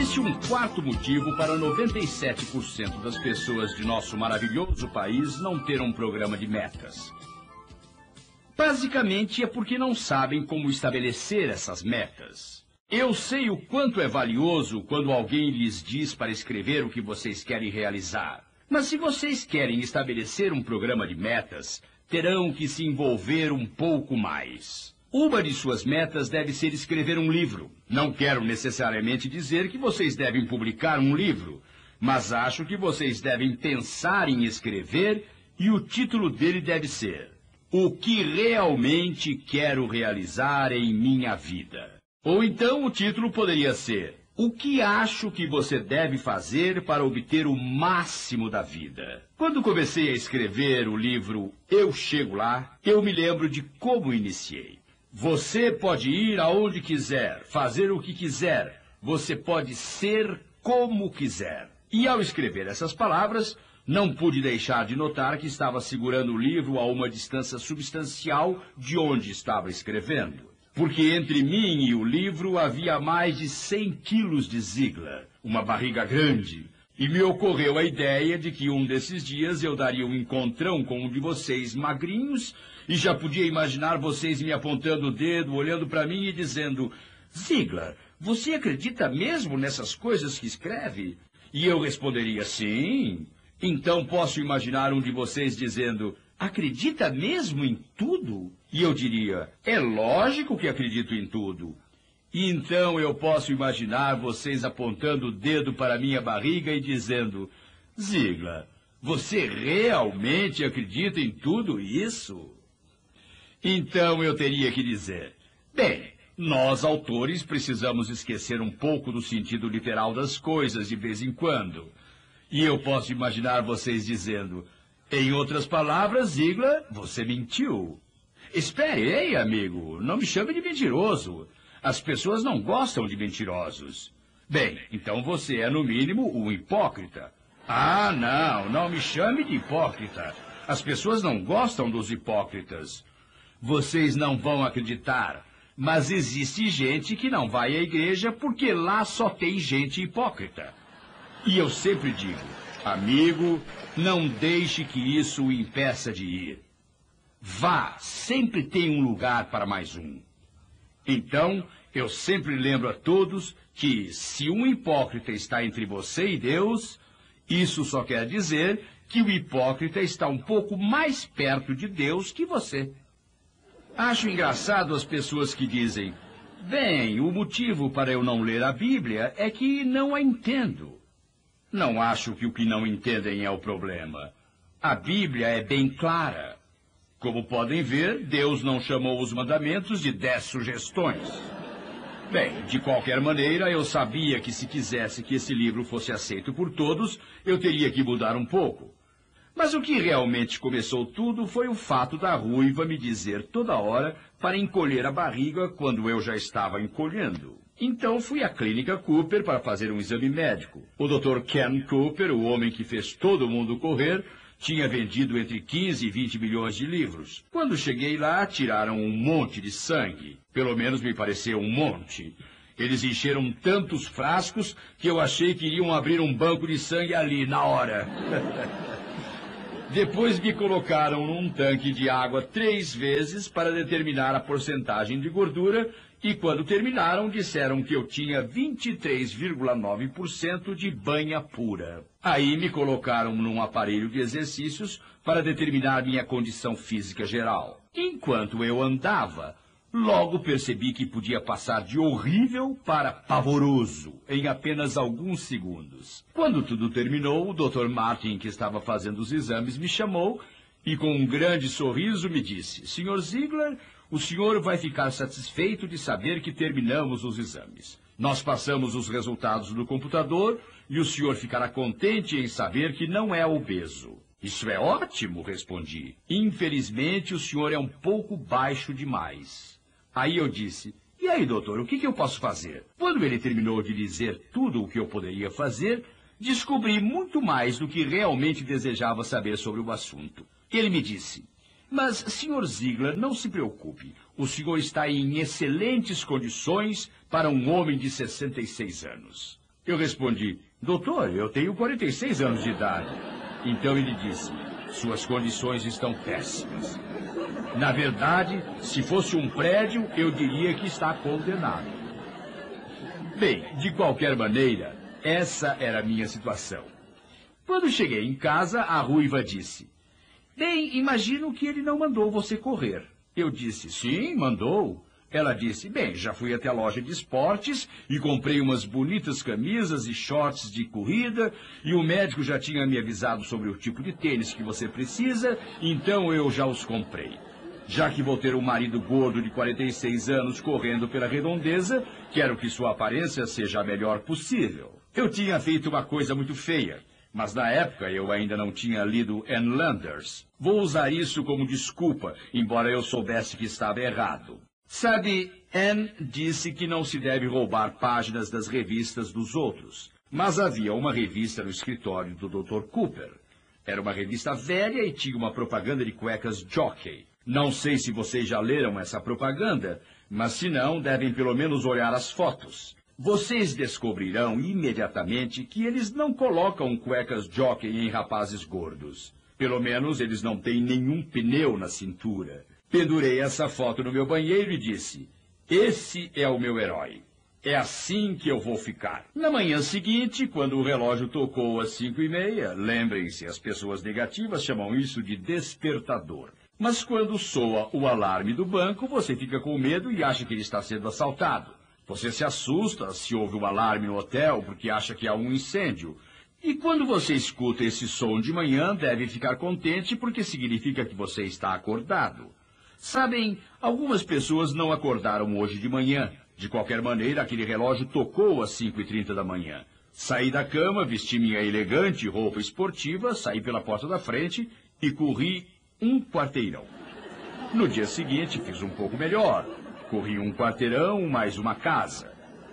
Existe um quarto motivo para 97% das pessoas de nosso maravilhoso país não ter um programa de metas. Basicamente é porque não sabem como estabelecer essas metas. Eu sei o quanto é valioso quando alguém lhes diz para escrever o que vocês querem realizar. Mas se vocês querem estabelecer um programa de metas, terão que se envolver um pouco mais. Uma de suas metas deve ser escrever um livro. Não quero necessariamente dizer que vocês devem publicar um livro, mas acho que vocês devem pensar em escrever e o título dele deve ser O que realmente quero realizar em minha vida. Ou então o título poderia ser o que acho que você deve fazer para obter o máximo da vida? Quando comecei a escrever o livro Eu Chego Lá, eu me lembro de como iniciei. Você pode ir aonde quiser, fazer o que quiser. Você pode ser como quiser. E ao escrever essas palavras, não pude deixar de notar que estava segurando o livro a uma distância substancial de onde estava escrevendo porque entre mim e o livro havia mais de 100 quilos de zigla, uma barriga grande, e me ocorreu a ideia de que um desses dias eu daria um encontrão com um de vocês magrinhos e já podia imaginar vocês me apontando o dedo, olhando para mim e dizendo: Ziglar, você acredita mesmo nessas coisas que escreve? E eu responderia: sim. Então posso imaginar um de vocês dizendo: acredita mesmo em tudo? E eu diria, é lógico que acredito em tudo. E então eu posso imaginar vocês apontando o dedo para minha barriga e dizendo, Zigla, você realmente acredita em tudo isso? Então eu teria que dizer, bem, nós autores precisamos esquecer um pouco do sentido literal das coisas de vez em quando. E eu posso imaginar vocês dizendo, em outras palavras, Ziegler, você mentiu. Espere, ei, amigo, não me chame de mentiroso. As pessoas não gostam de mentirosos. Bem, então você é, no mínimo, um hipócrita. Ah, não, não me chame de hipócrita. As pessoas não gostam dos hipócritas. Vocês não vão acreditar, mas existe gente que não vai à igreja porque lá só tem gente hipócrita. E eu sempre digo, amigo, não deixe que isso o impeça de ir. Vá, sempre tem um lugar para mais um. Então, eu sempre lembro a todos que se um hipócrita está entre você e Deus, isso só quer dizer que o hipócrita está um pouco mais perto de Deus que você. Acho engraçado as pessoas que dizem: Bem, o motivo para eu não ler a Bíblia é que não a entendo. Não acho que o que não entendem é o problema. A Bíblia é bem clara. Como podem ver, Deus não chamou os mandamentos de dez sugestões. Bem, de qualquer maneira, eu sabia que se quisesse que esse livro fosse aceito por todos, eu teria que mudar um pouco. Mas o que realmente começou tudo foi o fato da ruiva me dizer toda hora para encolher a barriga quando eu já estava encolhendo. Então fui à clínica Cooper para fazer um exame médico. O Dr. Ken Cooper, o homem que fez todo mundo correr, tinha vendido entre 15 e 20 milhões de livros. Quando cheguei lá, tiraram um monte de sangue. Pelo menos me pareceu um monte. Eles encheram tantos frascos que eu achei que iriam abrir um banco de sangue ali, na hora. Depois me colocaram num tanque de água três vezes para determinar a porcentagem de gordura e quando terminaram disseram que eu tinha 23,9% de banha pura. Aí me colocaram num aparelho de exercícios para determinar minha condição física geral. Enquanto eu andava, logo percebi que podia passar de horrível para pavoroso em apenas alguns segundos. Quando tudo terminou, o Dr. Martin, que estava fazendo os exames, me chamou e com um grande sorriso me disse: Sr. Ziegler, o senhor vai ficar satisfeito de saber que terminamos os exames. Nós passamos os resultados no computador e o senhor ficará contente em saber que não é obeso. Isso é ótimo, respondi. Infelizmente, o senhor é um pouco baixo demais. Aí eu disse, e aí, doutor, o que, que eu posso fazer? Quando ele terminou de dizer tudo o que eu poderia fazer, descobri muito mais do que realmente desejava saber sobre o assunto. Ele me disse, mas, Sr. Ziegler, não se preocupe. O senhor está em excelentes condições para um homem de 66 anos. Eu respondi, doutor, eu tenho 46 anos de idade. Então ele disse, suas condições estão péssimas. Na verdade, se fosse um prédio, eu diria que está condenado. Bem, de qualquer maneira, essa era a minha situação. Quando cheguei em casa, a ruiva disse: Bem, imagino que ele não mandou você correr. Eu disse: Sim, mandou. Ela disse: Bem, já fui até a loja de esportes e comprei umas bonitas camisas e shorts de corrida, e o médico já tinha me avisado sobre o tipo de tênis que você precisa, então eu já os comprei. Já que vou ter um marido gordo de 46 anos correndo pela redondeza, quero que sua aparência seja a melhor possível. Eu tinha feito uma coisa muito feia, mas na época eu ainda não tinha lido Ann Landers. Vou usar isso como desculpa, embora eu soubesse que estava errado. Sabe, Anne disse que não se deve roubar páginas das revistas dos outros. Mas havia uma revista no escritório do Dr. Cooper. Era uma revista velha e tinha uma propaganda de cuecas jockey. Não sei se vocês já leram essa propaganda, mas se não, devem pelo menos olhar as fotos. Vocês descobrirão imediatamente que eles não colocam cuecas jockey em rapazes gordos. Pelo menos eles não têm nenhum pneu na cintura. Pendurei essa foto no meu banheiro e disse: Esse é o meu herói. É assim que eu vou ficar. Na manhã seguinte, quando o relógio tocou às cinco e meia, lembrem-se, as pessoas negativas chamam isso de despertador. Mas quando soa o alarme do banco, você fica com medo e acha que ele está sendo assaltado. Você se assusta se ouve um alarme no hotel porque acha que há um incêndio. E quando você escuta esse som de manhã, deve ficar contente porque significa que você está acordado. Sabem, algumas pessoas não acordaram hoje de manhã. De qualquer maneira, aquele relógio tocou às 5h30 da manhã. Saí da cama, vesti minha elegante roupa esportiva, saí pela porta da frente e corri um quarteirão. No dia seguinte, fiz um pouco melhor. Corri um quarteirão mais uma casa.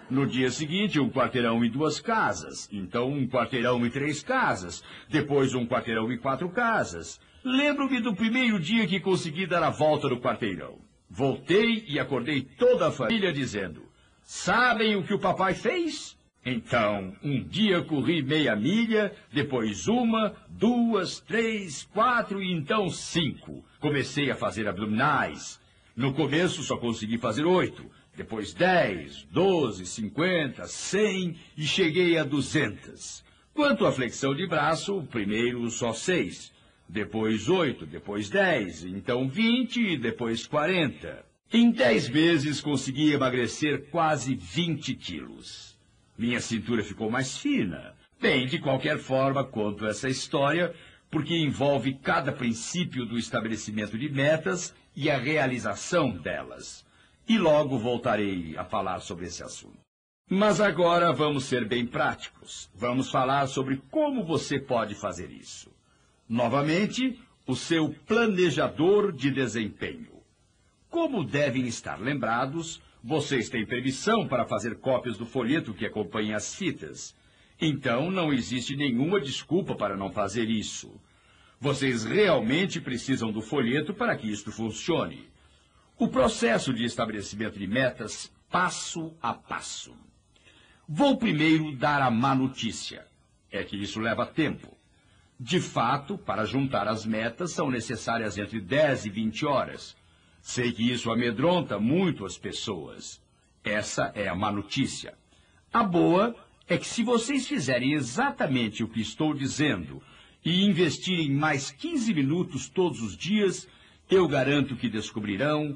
No dia seguinte, um quarteirão e duas casas. Então, um quarteirão e três casas. Depois, um quarteirão e quatro casas. Lembro-me do primeiro dia que consegui dar a volta no quarteirão. Voltei e acordei toda a família dizendo: Sabem o que o papai fez? Então, um dia corri meia milha, depois uma, duas, três, quatro e então cinco. Comecei a fazer abdominais. No começo só consegui fazer oito, depois dez, doze, cinquenta, cem e cheguei a duzentas. Quanto à flexão de braço, primeiro só seis depois oito, depois dez, então vinte e depois quarenta. Em dez meses consegui emagrecer quase vinte quilos. Minha cintura ficou mais fina. Bem, de qualquer forma, conto essa história porque envolve cada princípio do estabelecimento de metas e a realização delas. E logo voltarei a falar sobre esse assunto. Mas agora vamos ser bem práticos. Vamos falar sobre como você pode fazer isso. Novamente, o seu planejador de desempenho. Como devem estar lembrados, vocês têm permissão para fazer cópias do folheto que acompanha as fitas. Então, não existe nenhuma desculpa para não fazer isso. Vocês realmente precisam do folheto para que isto funcione. O processo de estabelecimento de metas, passo a passo. Vou primeiro dar a má notícia. É que isso leva tempo. De fato, para juntar as metas são necessárias entre 10 e 20 horas. Sei que isso amedronta muito as pessoas. Essa é a má notícia. A boa é que se vocês fizerem exatamente o que estou dizendo e investirem mais 15 minutos todos os dias, eu garanto que descobrirão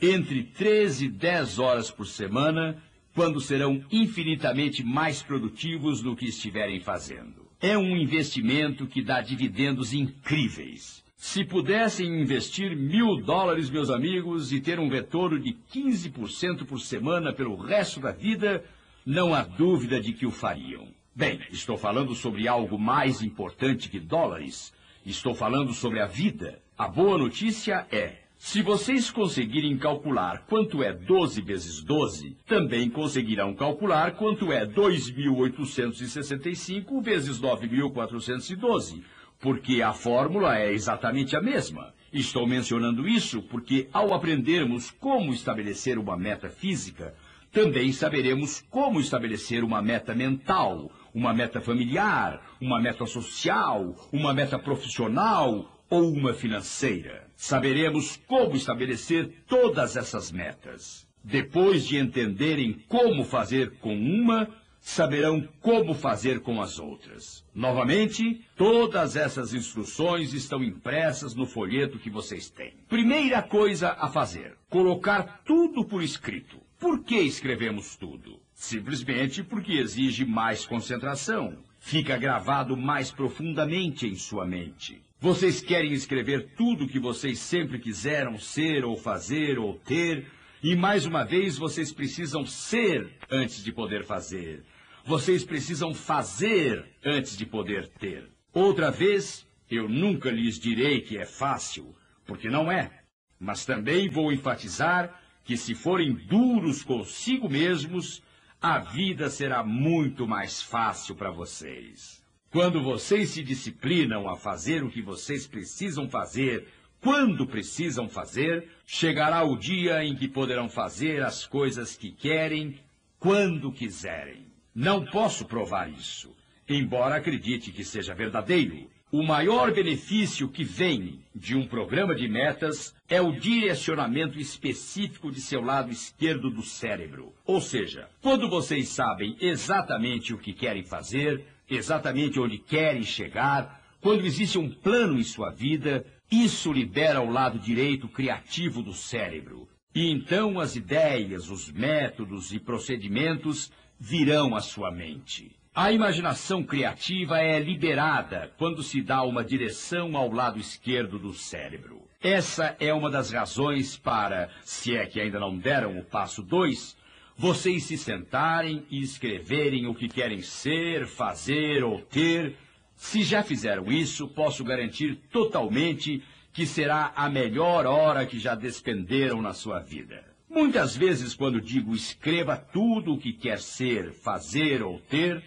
entre 13 e 10 horas por semana, quando serão infinitamente mais produtivos no que estiverem fazendo. É um investimento que dá dividendos incríveis. Se pudessem investir mil dólares, meus amigos, e ter um retorno de 15% por semana pelo resto da vida, não há dúvida de que o fariam. Bem, estou falando sobre algo mais importante que dólares. Estou falando sobre a vida. A boa notícia é se vocês conseguirem calcular quanto é 12 vezes 12, também conseguirão calcular quanto é 2.865 vezes 9.412, porque a fórmula é exatamente a mesma. Estou mencionando isso porque, ao aprendermos como estabelecer uma meta física, Também saberemos como estabelecer uma meta mental, uma meta familiar, uma meta social, uma meta profissional ou uma financeira. Saberemos como estabelecer todas essas metas. Depois de entenderem como fazer com uma, saberão como fazer com as outras. Novamente, todas essas instruções estão impressas no folheto que vocês têm. Primeira coisa a fazer: colocar tudo por escrito. Por que escrevemos tudo? Simplesmente porque exige mais concentração. Fica gravado mais profundamente em sua mente. Vocês querem escrever tudo o que vocês sempre quiseram ser ou fazer ou ter, e mais uma vez vocês precisam ser antes de poder fazer. Vocês precisam fazer antes de poder ter. Outra vez, eu nunca lhes direi que é fácil, porque não é. Mas também vou enfatizar que se forem duros consigo mesmos, a vida será muito mais fácil para vocês. Quando vocês se disciplinam a fazer o que vocês precisam fazer, quando precisam fazer, chegará o dia em que poderão fazer as coisas que querem, quando quiserem. Não posso provar isso, embora acredite que seja verdadeiro. O maior benefício que vem de um programa de metas é o direcionamento específico de seu lado esquerdo do cérebro. Ou seja, quando vocês sabem exatamente o que querem fazer, exatamente onde querem chegar, quando existe um plano em sua vida, isso libera o lado direito criativo do cérebro. E então as ideias, os métodos e procedimentos virão à sua mente. A imaginação criativa é liberada quando se dá uma direção ao lado esquerdo do cérebro. Essa é uma das razões para, se é que ainda não deram o passo 2, vocês se sentarem e escreverem o que querem ser, fazer ou ter. Se já fizeram isso, posso garantir totalmente que será a melhor hora que já despenderam na sua vida. Muitas vezes, quando digo escreva tudo o que quer ser, fazer ou ter,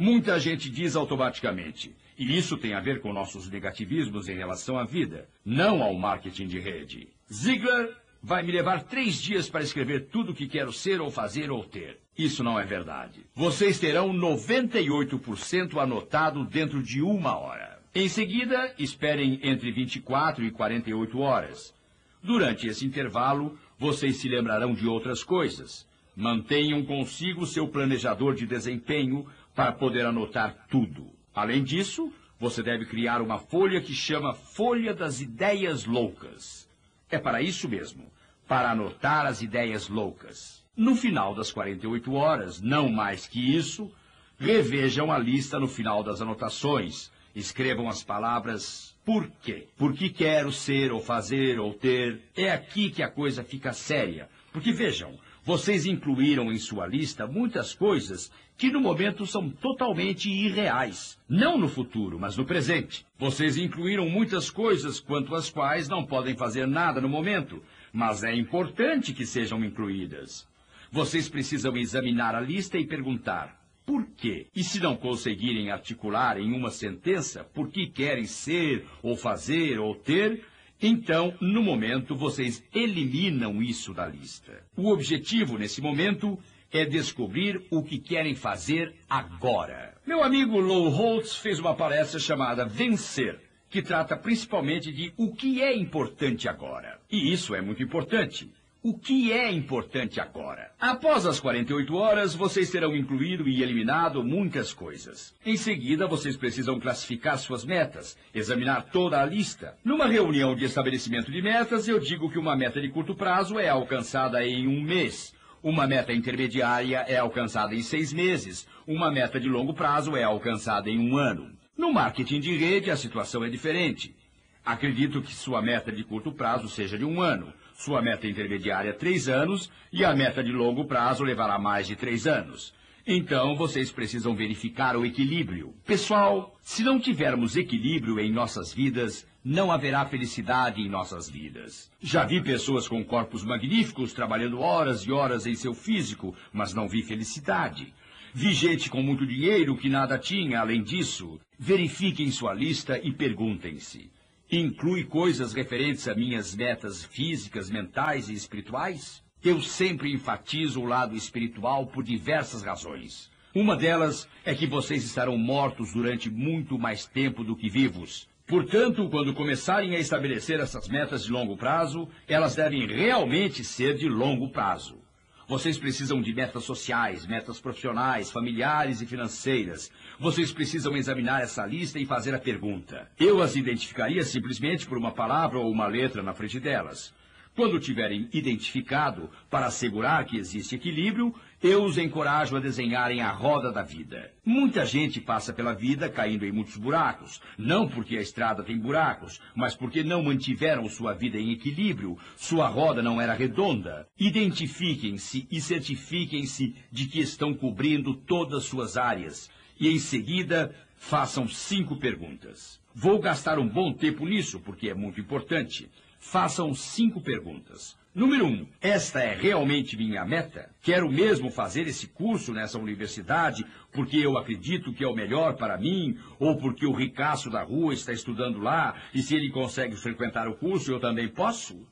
Muita gente diz automaticamente, e isso tem a ver com nossos negativismos em relação à vida, não ao marketing de rede. Ziegler vai me levar três dias para escrever tudo o que quero ser ou fazer ou ter. Isso não é verdade. Vocês terão 98% anotado dentro de uma hora. Em seguida, esperem entre 24 e 48 horas. Durante esse intervalo, vocês se lembrarão de outras coisas. Mantenham consigo seu planejador de desempenho para poder anotar tudo. Além disso, você deve criar uma folha que chama Folha das Ideias Loucas. É para isso mesmo, para anotar as ideias loucas. No final das 48 horas, não mais que isso, revejam a lista no final das anotações. Escrevam as palavras por quê? Porque quero ser ou fazer ou ter. É aqui que a coisa fica séria. Porque vejam, vocês incluíram em sua lista muitas coisas que no momento são totalmente irreais. Não no futuro, mas no presente. Vocês incluíram muitas coisas quanto às quais não podem fazer nada no momento, mas é importante que sejam incluídas. Vocês precisam examinar a lista e perguntar: por quê? E se não conseguirem articular em uma sentença por que querem ser, ou fazer, ou ter, então, no momento, vocês eliminam isso da lista. O objetivo, nesse momento, é descobrir o que querem fazer agora. Meu amigo Lou Holtz fez uma palestra chamada Vencer, que trata principalmente de o que é importante agora. E isso é muito importante. O que é importante agora? Após as 48 horas, vocês terão incluído e eliminado muitas coisas. Em seguida, vocês precisam classificar suas metas, examinar toda a lista. Numa reunião de estabelecimento de metas, eu digo que uma meta de curto prazo é alcançada em um mês. Uma meta intermediária é alcançada em seis meses. Uma meta de longo prazo é alcançada em um ano. No marketing de rede, a situação é diferente. Acredito que sua meta de curto prazo seja de um ano. Sua meta intermediária, três anos, e a meta de longo prazo levará mais de três anos. Então, vocês precisam verificar o equilíbrio. Pessoal, se não tivermos equilíbrio em nossas vidas, não haverá felicidade em nossas vidas. Já vi pessoas com corpos magníficos trabalhando horas e horas em seu físico, mas não vi felicidade. Vi gente com muito dinheiro que nada tinha além disso. Verifiquem sua lista e perguntem-se: inclui coisas referentes a minhas metas físicas, mentais e espirituais? Eu sempre enfatizo o lado espiritual por diversas razões. Uma delas é que vocês estarão mortos durante muito mais tempo do que vivos. Portanto, quando começarem a estabelecer essas metas de longo prazo, elas devem realmente ser de longo prazo. Vocês precisam de metas sociais, metas profissionais, familiares e financeiras. Vocês precisam examinar essa lista e fazer a pergunta. Eu as identificaria simplesmente por uma palavra ou uma letra na frente delas. Quando tiverem identificado, para assegurar que existe equilíbrio, eu os encorajo a desenharem a roda da vida. Muita gente passa pela vida caindo em muitos buracos, não porque a estrada tem buracos, mas porque não mantiveram sua vida em equilíbrio, sua roda não era redonda. Identifiquem-se e certifiquem-se de que estão cobrindo todas suas áreas. E em seguida, façam cinco perguntas. Vou gastar um bom tempo nisso, porque é muito importante façam cinco perguntas. Número um, esta é realmente minha meta? Quero mesmo fazer esse curso nessa universidade porque eu acredito que é o melhor para mim ou porque o ricaço da rua está estudando lá e se ele consegue frequentar o curso eu também posso?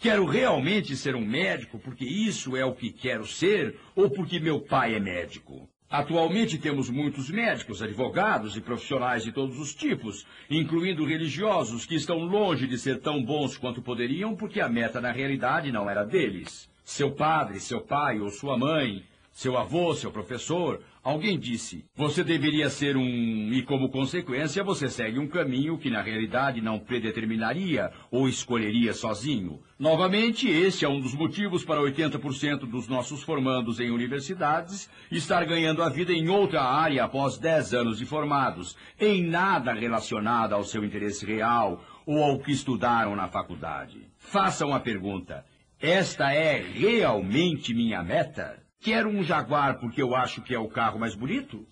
Quero realmente ser um médico porque isso é o que quero ser ou porque meu pai é médico? Atualmente temos muitos médicos, advogados e profissionais de todos os tipos, incluindo religiosos, que estão longe de ser tão bons quanto poderiam porque a meta na realidade não era deles. Seu padre, seu pai ou sua mãe seu avô, seu professor, alguém disse: você deveria ser um. E como consequência, você segue um caminho que na realidade não predeterminaria ou escolheria sozinho. Novamente, este é um dos motivos para 80% dos nossos formandos em universidades estar ganhando a vida em outra área após 10 anos de formados, em nada relacionado ao seu interesse real ou ao que estudaram na faculdade. Façam a pergunta: esta é realmente minha meta? Quero um Jaguar porque eu acho que é o carro mais bonito?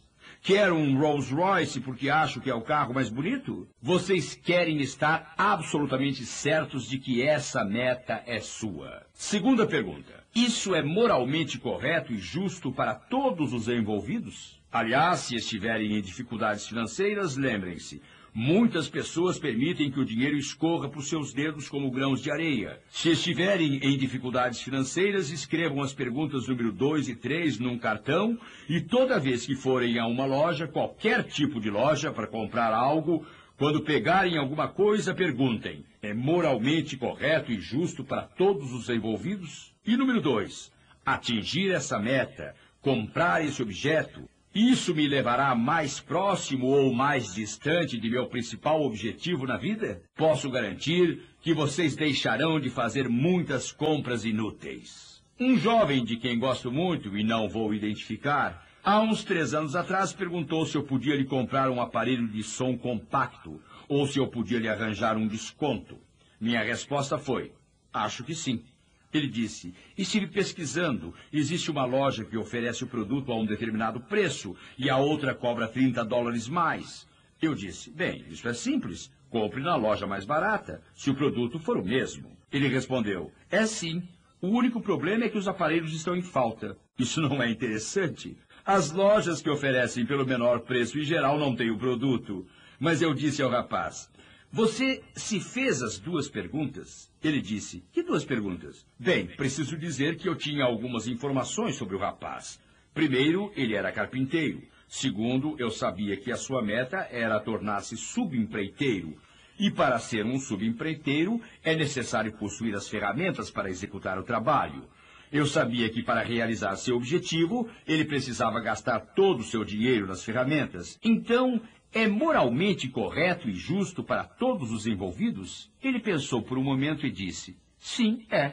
Quero um Rolls Royce porque acho que é o carro mais bonito? Vocês querem estar absolutamente certos de que essa meta é sua. Segunda pergunta. Isso é moralmente correto e justo para todos os envolvidos? Aliás, se estiverem em dificuldades financeiras, lembrem-se, Muitas pessoas permitem que o dinheiro escorra por seus dedos como grãos de areia. Se estiverem em dificuldades financeiras, escrevam as perguntas número 2 e 3 num cartão e toda vez que forem a uma loja, qualquer tipo de loja, para comprar algo, quando pegarem alguma coisa, perguntem: é moralmente correto e justo para todos os envolvidos? E número 2. Atingir essa meta, comprar esse objeto, isso me levará mais próximo ou mais distante de meu principal objetivo na vida? Posso garantir que vocês deixarão de fazer muitas compras inúteis. Um jovem de quem gosto muito e não vou identificar, há uns três anos atrás perguntou se eu podia lhe comprar um aparelho de som compacto ou se eu podia lhe arranjar um desconto. Minha resposta foi: acho que sim. Ele disse: Estive pesquisando. Existe uma loja que oferece o produto a um determinado preço e a outra cobra 30 dólares mais. Eu disse: Bem, isso é simples. Compre na loja mais barata, se o produto for o mesmo. Ele respondeu: É sim. O único problema é que os aparelhos estão em falta. Isso não é interessante? As lojas que oferecem pelo menor preço em geral não têm o produto. Mas eu disse ao rapaz: você se fez as duas perguntas? Ele disse: Que duas perguntas? Bem, preciso dizer que eu tinha algumas informações sobre o rapaz. Primeiro, ele era carpinteiro. Segundo, eu sabia que a sua meta era tornar-se subempreiteiro. E para ser um subempreiteiro, é necessário possuir as ferramentas para executar o trabalho. Eu sabia que para realizar seu objetivo, ele precisava gastar todo o seu dinheiro nas ferramentas. Então, é moralmente correto e justo para todos os envolvidos? Ele pensou por um momento e disse: Sim, é.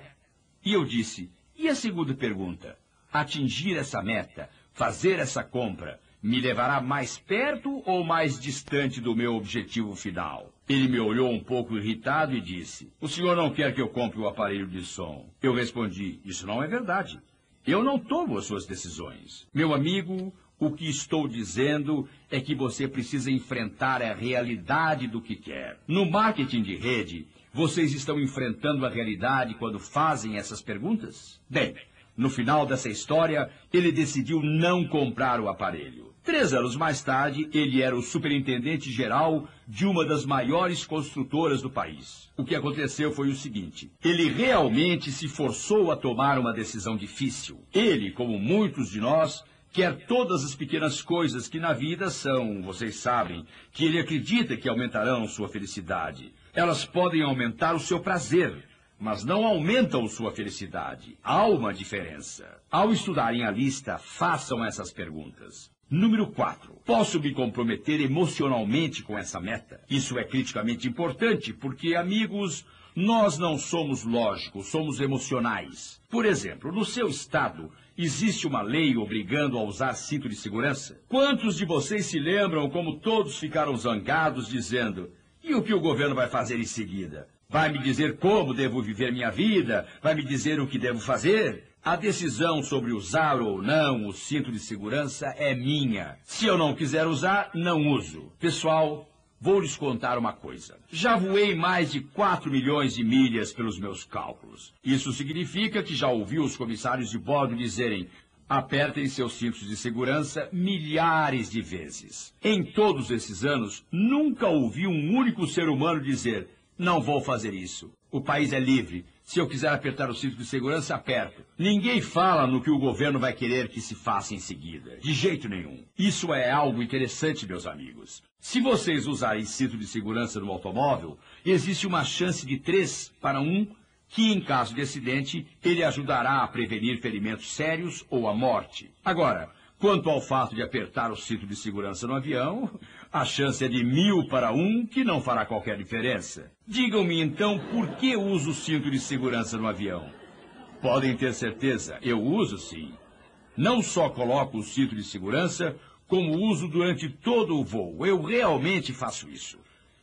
E eu disse: E a segunda pergunta? Atingir essa meta, fazer essa compra, me levará mais perto ou mais distante do meu objetivo final? Ele me olhou um pouco irritado e disse: O senhor não quer que eu compre o aparelho de som? Eu respondi: Isso não é verdade. Eu não tomo as suas decisões. Meu amigo, o que estou dizendo é que você precisa enfrentar a realidade do que quer. No marketing de rede, vocês estão enfrentando a realidade quando fazem essas perguntas? Bem, no final dessa história, ele decidiu não comprar o aparelho. Três anos mais tarde, ele era o superintendente geral de uma das maiores construtoras do país. O que aconteceu foi o seguinte: ele realmente se forçou a tomar uma decisão difícil. Ele, como muitos de nós, quer todas as pequenas coisas que na vida são, vocês sabem, que ele acredita que aumentarão sua felicidade. Elas podem aumentar o seu prazer, mas não aumentam sua felicidade. Há uma diferença. Ao estudarem a lista, façam essas perguntas. Número 4. Posso me comprometer emocionalmente com essa meta? Isso é criticamente importante porque, amigos, nós não somos lógicos, somos emocionais. Por exemplo, no seu estado, existe uma lei obrigando a usar cinto de segurança? Quantos de vocês se lembram como todos ficaram zangados dizendo: e o que o governo vai fazer em seguida? Vai me dizer como devo viver minha vida? Vai me dizer o que devo fazer? A decisão sobre usar ou não o cinto de segurança é minha. Se eu não quiser usar, não uso. Pessoal, vou lhes contar uma coisa. Já voei mais de 4 milhões de milhas pelos meus cálculos. Isso significa que já ouvi os comissários de bordo dizerem Apertem seus cintos de segurança milhares de vezes. Em todos esses anos, nunca ouvi um único ser humano dizer: Não vou fazer isso. O país é livre. Se eu quiser apertar o cinto de segurança, aperto. Ninguém fala no que o governo vai querer que se faça em seguida. De jeito nenhum. Isso é algo interessante, meus amigos. Se vocês usarem cinto de segurança no automóvel, existe uma chance de 3 para 1 que, em caso de acidente, ele ajudará a prevenir ferimentos sérios ou a morte. Agora, quanto ao fato de apertar o cinto de segurança no avião, a chance é de mil para um, que não fará qualquer diferença. Digam-me então por que uso o cinto de segurança no avião. Podem ter certeza, eu uso sim. Não só coloco o cinto de segurança, como uso durante todo o voo. Eu realmente faço isso.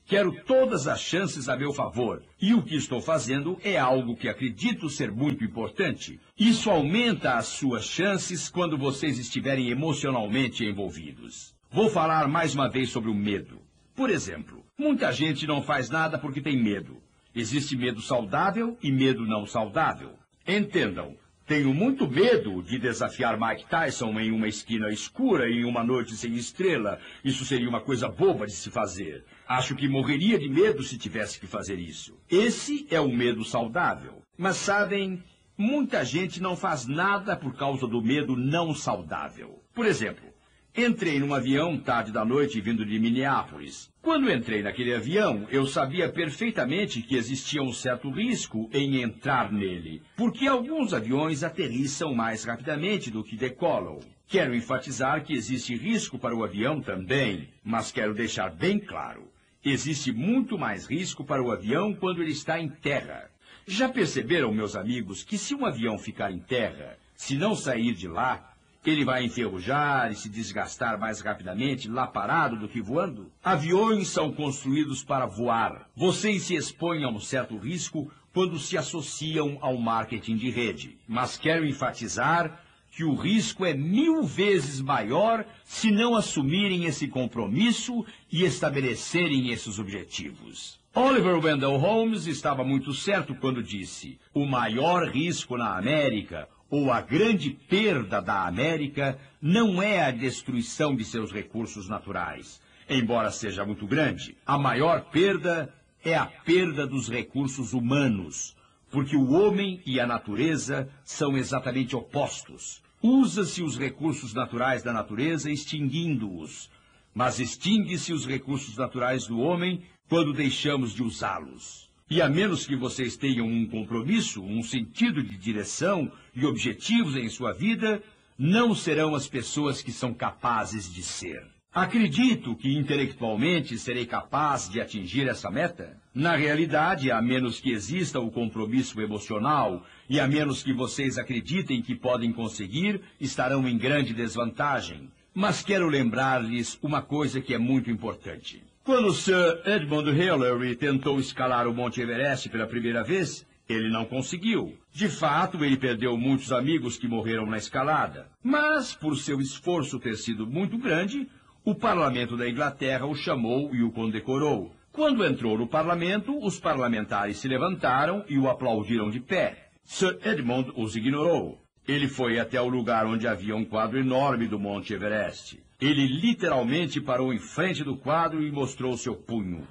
Quero todas as chances a meu favor. E o que estou fazendo é algo que acredito ser muito importante. Isso aumenta as suas chances quando vocês estiverem emocionalmente envolvidos. Vou falar mais uma vez sobre o medo. Por exemplo, muita gente não faz nada porque tem medo. Existe medo saudável e medo não saudável. Entendam, tenho muito medo de desafiar Mike Tyson em uma esquina escura em uma noite sem estrela. Isso seria uma coisa boba de se fazer. Acho que morreria de medo se tivesse que fazer isso. Esse é o medo saudável. Mas sabem, muita gente não faz nada por causa do medo não saudável. Por exemplo, Entrei num avião tarde da noite vindo de Minneapolis. Quando entrei naquele avião, eu sabia perfeitamente que existia um certo risco em entrar nele, porque alguns aviões aterrissam mais rapidamente do que decolam. Quero enfatizar que existe risco para o avião também, mas quero deixar bem claro: existe muito mais risco para o avião quando ele está em terra. Já perceberam, meus amigos, que se um avião ficar em terra, se não sair de lá, ele vai enferrujar e se desgastar mais rapidamente lá parado do que voando? Aviões são construídos para voar. Vocês se expõem a um certo risco quando se associam ao marketing de rede. Mas quero enfatizar que o risco é mil vezes maior se não assumirem esse compromisso e estabelecerem esses objetivos. Oliver Wendell Holmes estava muito certo quando disse: o maior risco na América ou a grande perda da América não é a destruição de seus recursos naturais. Embora seja muito grande, a maior perda é a perda dos recursos humanos, porque o homem e a natureza são exatamente opostos. Usa-se os recursos naturais da natureza extinguindo-os, mas extingue-se os recursos naturais do homem quando deixamos de usá-los. E a menos que vocês tenham um compromisso, um sentido de direção e objetivos em sua vida, não serão as pessoas que são capazes de ser. Acredito que intelectualmente serei capaz de atingir essa meta? Na realidade, a menos que exista o compromisso emocional e a menos que vocês acreditem que podem conseguir, estarão em grande desvantagem. Mas quero lembrar-lhes uma coisa que é muito importante. Quando Sir Edmund Hillary tentou escalar o Monte Everest pela primeira vez, ele não conseguiu. De fato, ele perdeu muitos amigos que morreram na escalada. Mas, por seu esforço ter sido muito grande, o parlamento da Inglaterra o chamou e o condecorou. Quando entrou no parlamento, os parlamentares se levantaram e o aplaudiram de pé. Sir Edmund os ignorou. Ele foi até o lugar onde havia um quadro enorme do Monte Everest. Ele literalmente parou em frente do quadro e mostrou seu punho.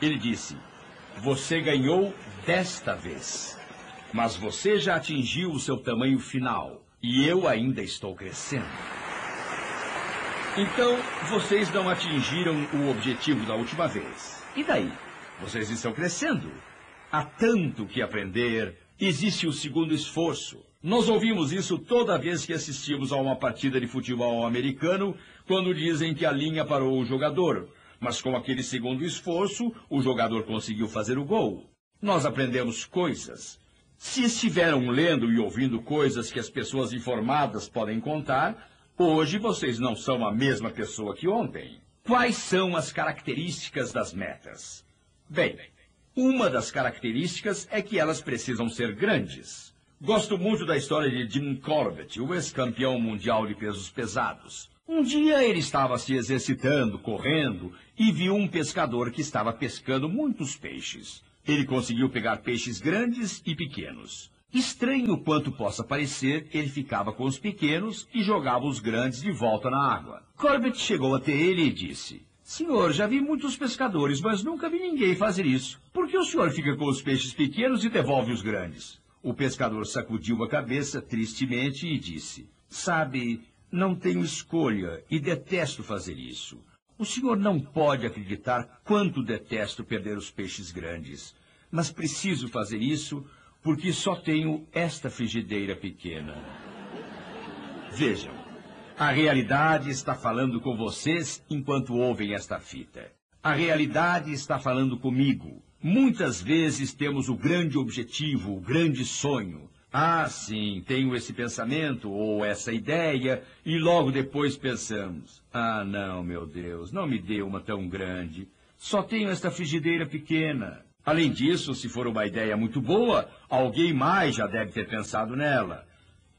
Ele disse: Você ganhou desta vez. Mas você já atingiu o seu tamanho final. E eu ainda estou crescendo. Então, vocês não atingiram o objetivo da última vez. E daí? Vocês estão crescendo. Há tanto que aprender. Existe o segundo esforço. Nós ouvimos isso toda vez que assistimos a uma partida de futebol americano, quando dizem que a linha parou o jogador. Mas com aquele segundo esforço, o jogador conseguiu fazer o gol. Nós aprendemos coisas. Se estiveram lendo e ouvindo coisas que as pessoas informadas podem contar, hoje vocês não são a mesma pessoa que ontem. Quais são as características das metas? Bem, uma das características é que elas precisam ser grandes. Gosto muito da história de Jim Corbett, o ex-campeão mundial de pesos pesados. Um dia ele estava se exercitando, correndo, e viu um pescador que estava pescando muitos peixes. Ele conseguiu pegar peixes grandes e pequenos. Estranho quanto possa parecer, ele ficava com os pequenos e jogava os grandes de volta na água. Corbett chegou até ele e disse: Senhor, já vi muitos pescadores, mas nunca vi ninguém fazer isso. Por que o senhor fica com os peixes pequenos e devolve os grandes? O pescador sacudiu a cabeça tristemente e disse: Sabe, não tenho escolha e detesto fazer isso. O senhor não pode acreditar quanto detesto perder os peixes grandes, mas preciso fazer isso porque só tenho esta frigideira pequena. Vejam, a realidade está falando com vocês enquanto ouvem esta fita. A realidade está falando comigo. Muitas vezes temos o grande objetivo, o grande sonho, ah, sim, tenho esse pensamento ou essa ideia, e logo depois pensamos: ah, não, meu Deus, não me dê uma tão grande. Só tenho esta frigideira pequena. Além disso, se for uma ideia muito boa, alguém mais já deve ter pensado nela.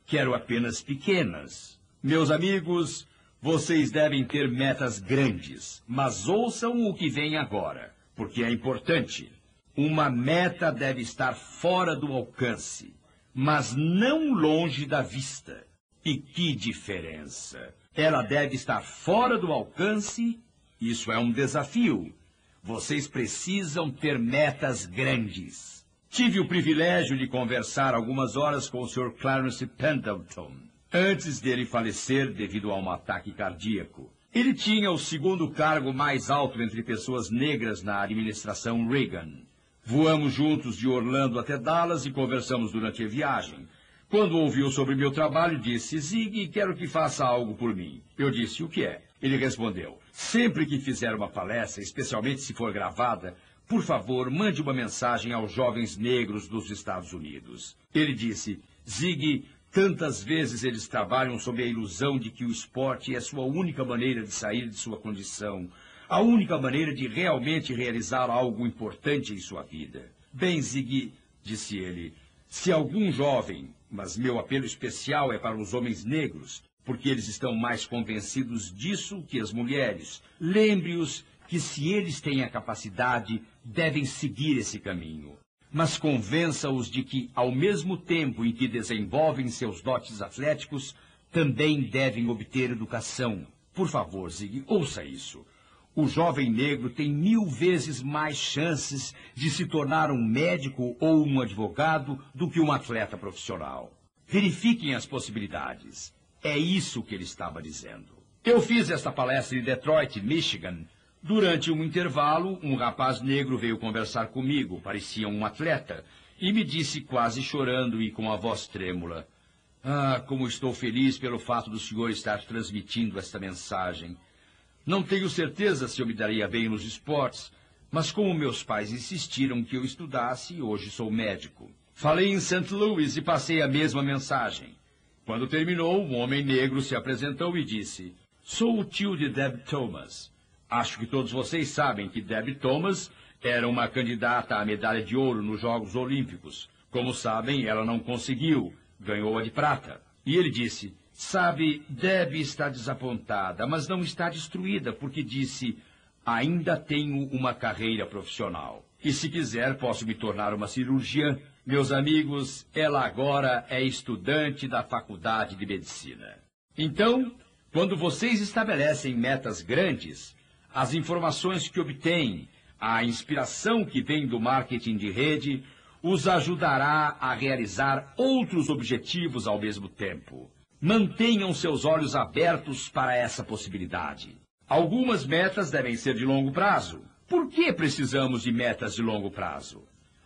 Quero apenas pequenas. Meus amigos, vocês devem ter metas grandes, mas ouçam o que vem agora, porque é importante. Uma meta deve estar fora do alcance mas não longe da vista. E que diferença! Ela deve estar fora do alcance. Isso é um desafio. Vocês precisam ter metas grandes. Tive o privilégio de conversar algumas horas com o Sr. Clarence Pendleton, antes dele falecer devido a um ataque cardíaco. Ele tinha o segundo cargo mais alto entre pessoas negras na administração Reagan. Voamos juntos de Orlando até Dallas e conversamos durante a viagem. Quando ouviu sobre meu trabalho, disse, Zig, quero que faça algo por mim. Eu disse, o que é? Ele respondeu, sempre que fizer uma palestra, especialmente se for gravada, por favor, mande uma mensagem aos jovens negros dos Estados Unidos. Ele disse, Zig, tantas vezes eles trabalham sob a ilusão de que o esporte é sua única maneira de sair de sua condição, a única maneira de realmente realizar algo importante em sua vida. Bem, Zig, disse ele, se algum jovem, mas meu apelo especial é para os homens negros, porque eles estão mais convencidos disso que as mulheres, lembre-os que se eles têm a capacidade, devem seguir esse caminho. Mas convença-os de que, ao mesmo tempo em que desenvolvem seus dotes atléticos, também devem obter educação. Por favor, Zig, ouça isso. O jovem negro tem mil vezes mais chances de se tornar um médico ou um advogado do que um atleta profissional. Verifiquem as possibilidades. É isso que ele estava dizendo. Eu fiz esta palestra em Detroit, Michigan. Durante um intervalo, um rapaz negro veio conversar comigo, parecia um atleta, e me disse quase chorando e com a voz trêmula: Ah, como estou feliz pelo fato do senhor estar transmitindo esta mensagem. Não tenho certeza se eu me daria bem nos esportes, mas como meus pais insistiram que eu estudasse, hoje sou médico. Falei em St. Louis e passei a mesma mensagem. Quando terminou, um homem negro se apresentou e disse: Sou o tio de Deb Thomas. Acho que todos vocês sabem que Deb Thomas era uma candidata à medalha de ouro nos Jogos Olímpicos. Como sabem, ela não conseguiu, ganhou a de prata. E ele disse: Sabe, Deb está desapontada, mas não está destruída, porque disse: ainda tenho uma carreira profissional. E se quiser, posso me tornar uma cirurgiã. Meus amigos, ela agora é estudante da Faculdade de Medicina. Então, quando vocês estabelecem metas grandes, as informações que obtêm, a inspiração que vem do marketing de rede, os ajudará a realizar outros objetivos ao mesmo tempo. Mantenham seus olhos abertos para essa possibilidade. Algumas metas devem ser de longo prazo. Por que precisamos de metas de longo prazo?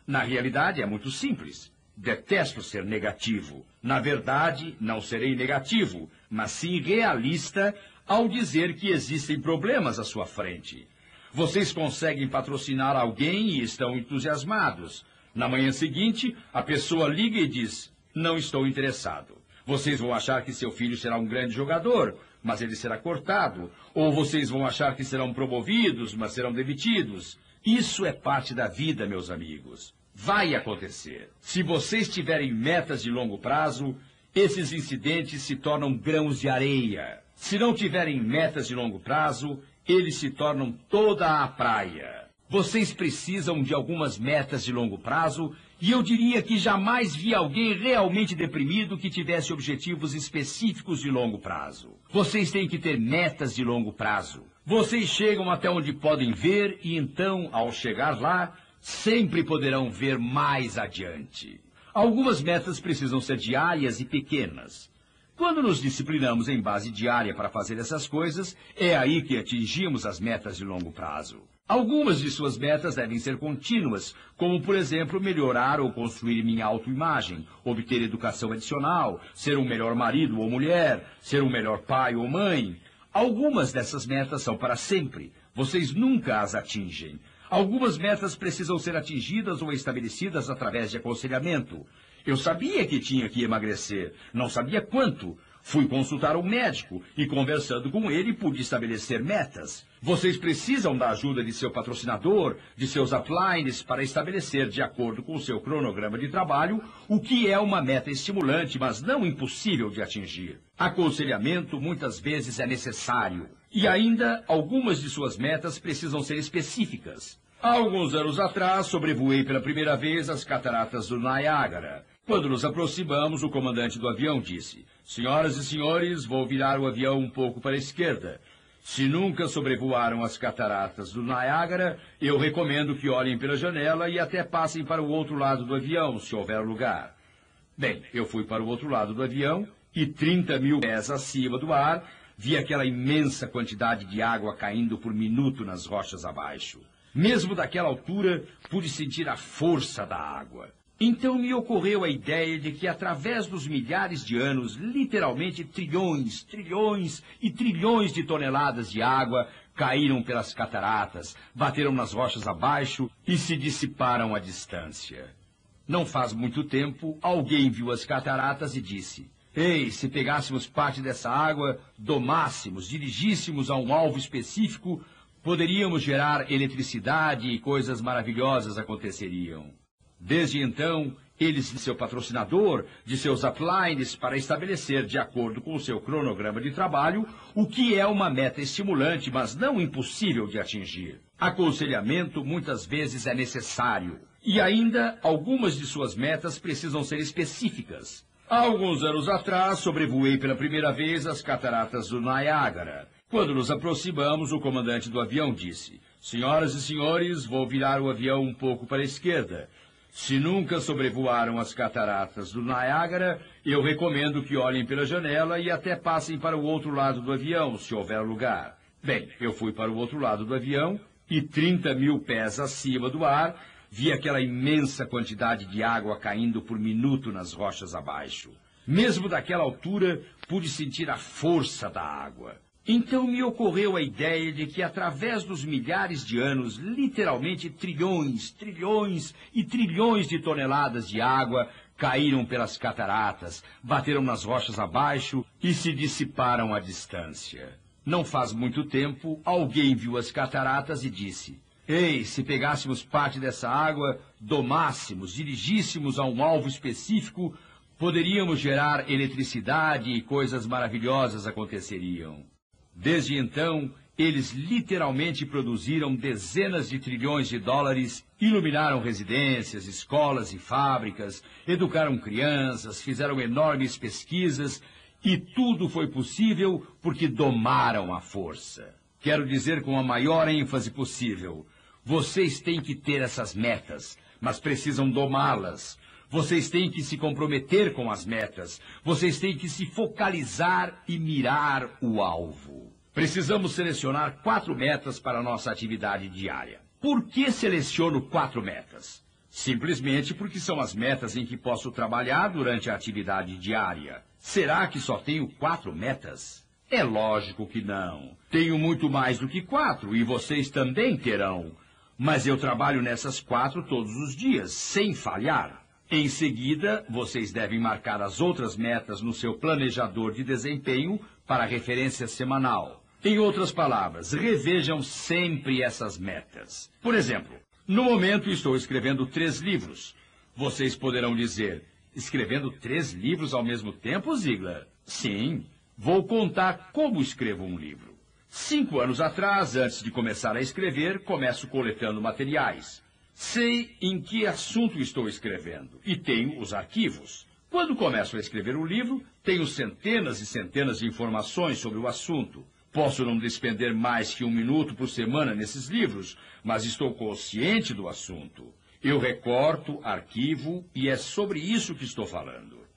Na realidade, é muito simples. Detesto ser negativo. Na verdade, não serei negativo, mas sim realista ao dizer que existem problemas à sua frente. Vocês conseguem patrocinar alguém e estão entusiasmados. Na manhã seguinte, a pessoa liga e diz: Não estou interessado. Vocês vão achar que seu filho será um grande jogador, mas ele será cortado. Ou vocês vão achar que serão promovidos, mas serão demitidos. Isso é parte da vida, meus amigos. Vai acontecer. Se vocês tiverem metas de longo prazo, esses incidentes se tornam grãos de areia. Se não tiverem metas de longo prazo, eles se tornam toda a praia. Vocês precisam de algumas metas de longo prazo e eu diria que jamais vi alguém realmente deprimido que tivesse objetivos específicos de longo prazo. Vocês têm que ter metas de longo prazo. Vocês chegam até onde podem ver e então, ao chegar lá, sempre poderão ver mais adiante. Algumas metas precisam ser diárias e pequenas. Quando nos disciplinamos em base diária para fazer essas coisas, é aí que atingimos as metas de longo prazo. Algumas de suas metas devem ser contínuas, como, por exemplo, melhorar ou construir minha autoimagem, obter educação adicional, ser um melhor marido ou mulher, ser um melhor pai ou mãe. Algumas dessas metas são para sempre. Vocês nunca as atingem. Algumas metas precisam ser atingidas ou estabelecidas através de aconselhamento. Eu sabia que tinha que emagrecer, não sabia quanto, Fui consultar um médico e, conversando com ele, pude estabelecer metas. Vocês precisam da ajuda de seu patrocinador, de seus uplines, para estabelecer, de acordo com o seu cronograma de trabalho, o que é uma meta estimulante, mas não impossível de atingir. Aconselhamento muitas vezes é necessário. E ainda, algumas de suas metas precisam ser específicas. Há alguns anos atrás, sobrevoei pela primeira vez as cataratas do Niágara. Quando nos aproximamos, o comandante do avião disse: Senhoras e senhores, vou virar o avião um pouco para a esquerda. Se nunca sobrevoaram as cataratas do Niágara, eu recomendo que olhem pela janela e até passem para o outro lado do avião, se houver lugar. Bem, eu fui para o outro lado do avião e 30 mil pés acima do ar, vi aquela imensa quantidade de água caindo por minuto nas rochas abaixo. Mesmo daquela altura, pude sentir a força da água. Então me ocorreu a ideia de que, através dos milhares de anos, literalmente trilhões, trilhões e trilhões de toneladas de água caíram pelas cataratas, bateram nas rochas abaixo e se dissiparam à distância. Não faz muito tempo, alguém viu as cataratas e disse: Ei, se pegássemos parte dessa água, domássemos, dirigíssemos a um alvo específico, poderíamos gerar eletricidade e coisas maravilhosas aconteceriam. Desde então, eles seu patrocinador, de seus uplines, para estabelecer, de acordo com o seu cronograma de trabalho, o que é uma meta estimulante, mas não impossível de atingir. Aconselhamento muitas vezes é necessário. E ainda, algumas de suas metas precisam ser específicas. Há alguns anos atrás, sobrevoei pela primeira vez as cataratas do Niágara. Quando nos aproximamos, o comandante do avião disse: Senhoras e senhores, vou virar o avião um pouco para a esquerda. Se nunca sobrevoaram as cataratas do Niágara, eu recomendo que olhem pela janela e até passem para o outro lado do avião, se houver lugar. Bem, eu fui para o outro lado do avião e 30 mil pés acima do ar, vi aquela imensa quantidade de água caindo por minuto nas rochas abaixo. Mesmo daquela altura, pude sentir a força da água. Então me ocorreu a ideia de que, através dos milhares de anos, literalmente trilhões, trilhões e trilhões de toneladas de água caíram pelas cataratas, bateram nas rochas abaixo e se dissiparam à distância. Não faz muito tempo, alguém viu as cataratas e disse: Ei, se pegássemos parte dessa água, domássemos, dirigíssemos a um alvo específico, poderíamos gerar eletricidade e coisas maravilhosas aconteceriam. Desde então, Eles literalmente produziram dezenas de trilhões de dólares, iluminaram residências, escolas e fábricas, educaram crianças, fizeram enormes pesquisas e tudo foi possível porque domaram a força. Quero dizer com a maior ênfase possível: vocês têm que ter essas metas, mas precisam domá-las. Vocês têm que se comprometer com as metas. Vocês têm que se focalizar e mirar o alvo. Precisamos selecionar quatro metas para a nossa atividade diária. Por que seleciono quatro metas? Simplesmente porque são as metas em que posso trabalhar durante a atividade diária. Será que só tenho quatro metas? É lógico que não. Tenho muito mais do que quatro e vocês também terão. Mas eu trabalho nessas quatro todos os dias, sem falhar. Em seguida, vocês devem marcar as outras metas no seu planejador de desempenho para referência semanal. Em outras palavras, revejam sempre essas metas. Por exemplo, no momento estou escrevendo três livros. Vocês poderão dizer, escrevendo três livros ao mesmo tempo, Ziegler? Sim, vou contar como escrevo um livro. Cinco anos atrás, antes de começar a escrever, começo coletando materiais. Sei em que assunto estou escrevendo e tenho os arquivos. Quando começo a escrever o livro, tenho centenas e centenas de informações sobre o assunto. Posso não despender mais que um minuto por semana nesses livros, mas estou consciente do assunto. Eu recorto, arquivo e é sobre isso que estou falando.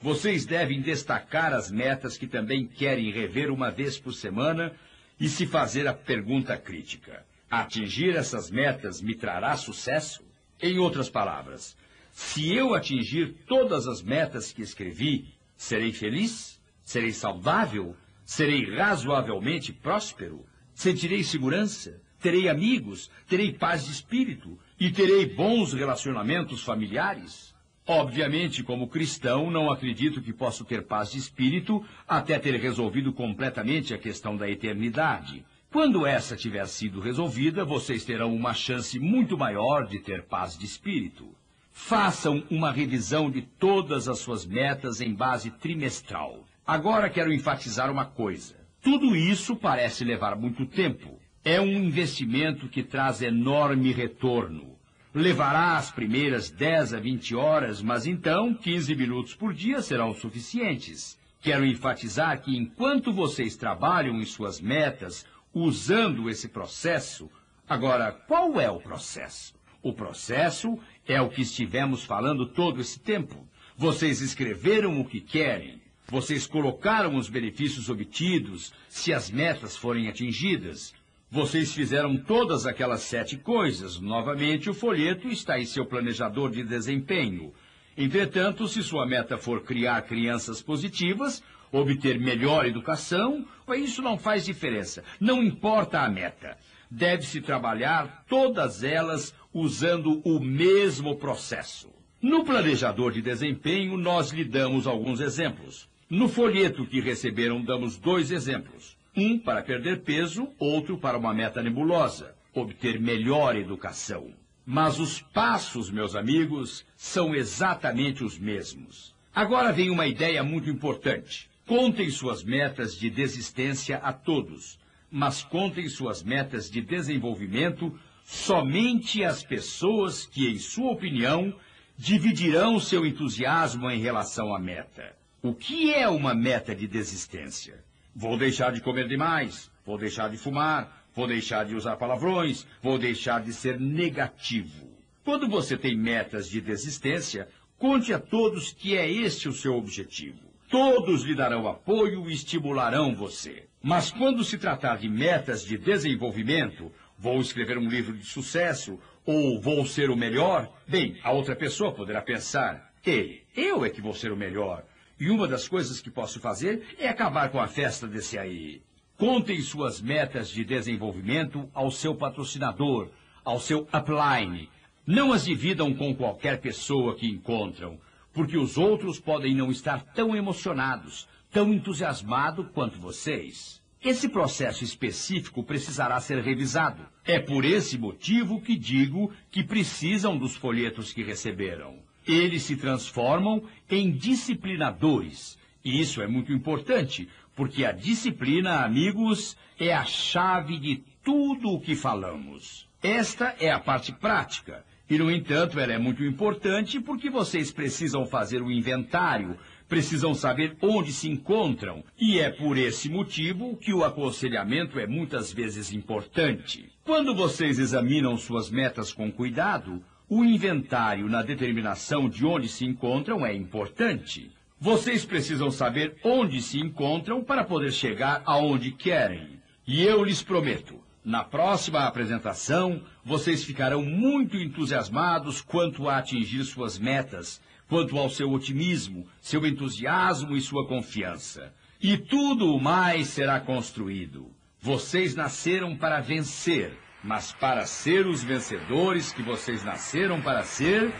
Vocês devem destacar as metas que também querem rever uma vez por semana e se fazer a pergunta crítica. Atingir essas metas me trará sucesso? Em outras palavras, se eu atingir todas as metas que escrevi, serei feliz? Serei saudável? Serei razoavelmente próspero? Sentirei segurança? Terei amigos? Terei paz de espírito? E terei bons relacionamentos familiares? Obviamente, como cristão, não acredito que posso ter paz de espírito até ter resolvido completamente a questão da eternidade. Quando essa tiver sido resolvida, vocês terão uma chance muito maior de ter paz de espírito. Façam uma revisão de todas as suas metas em base trimestral. Agora quero enfatizar uma coisa. Tudo isso parece levar muito tempo. É um investimento que traz enorme retorno. Levará as primeiras 10 a 20 horas, mas então 15 minutos por dia serão suficientes. Quero enfatizar que enquanto vocês trabalham em suas metas, usando esse processo. Agora, qual é o processo? O processo é o que estivemos falando todo esse tempo. Vocês escreveram o que querem. Vocês colocaram os benefícios obtidos se as metas forem atingidas. Vocês fizeram todas aquelas sete coisas. Novamente, o folheto está em seu planejador de desempenho. Entretanto, se sua meta for criar crianças positivas, obter melhor educação, isso não faz diferença. Não importa a meta. Deve-se trabalhar todas elas usando o mesmo processo. No planejador de desempenho, nós lhe damos alguns exemplos. No folheto que receberam, damos dois exemplos. Um para perder peso, outro para uma meta nebulosa, obter melhor educação. Mas os passos, meus amigos, são exatamente os mesmos. Agora vem uma ideia muito importante. Contem suas metas de desistência a todos, mas contem suas metas de desenvolvimento somente às pessoas que, em sua opinião, dividirão seu entusiasmo em relação à meta. O que é uma meta de desistência? Vou deixar de comer demais, vou deixar de fumar, vou deixar de usar palavrões, vou deixar de ser negativo. Quando você tem metas de desistência, conte a todos que é este o seu objetivo. Todos lhe darão apoio e estimularão você. Mas quando se tratar de metas de desenvolvimento, vou escrever um livro de sucesso ou vou ser o melhor, bem, a outra pessoa poderá pensar, ei, eu é que vou ser o melhor. E uma das coisas que posso fazer é acabar com a festa desse aí. Contem suas metas de desenvolvimento ao seu patrocinador, ao seu upline. Não as dividam com qualquer pessoa que encontram porque os outros podem não estar tão emocionados, tão entusiasmados quanto vocês. Esse processo específico precisará ser revisado. É por esse motivo que digo que precisam dos folhetos que receberam. Eles se transformam em disciplinadores. E isso é muito importante, porque a disciplina, amigos, é a chave de tudo o que falamos. Esta é a parte prática. E, no entanto, ela é muito importante porque vocês precisam fazer o inventário, precisam saber onde se encontram. E é por esse motivo que o aconselhamento é muitas vezes importante. Quando vocês examinam suas metas com cuidado, o inventário na determinação de onde se encontram é importante. Vocês precisam saber onde se encontram para poder chegar aonde querem. E eu lhes prometo, na próxima apresentação, vocês ficarão muito entusiasmados quanto a atingir suas metas, quanto ao seu otimismo, seu entusiasmo e sua confiança. E tudo o mais será construído. Vocês nasceram para vencer, mas para ser os vencedores que vocês nasceram para ser,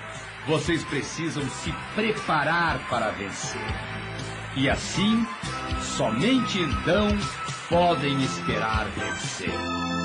vocês precisam se preparar para vencer. E assim, somente então, podem esperar vencer.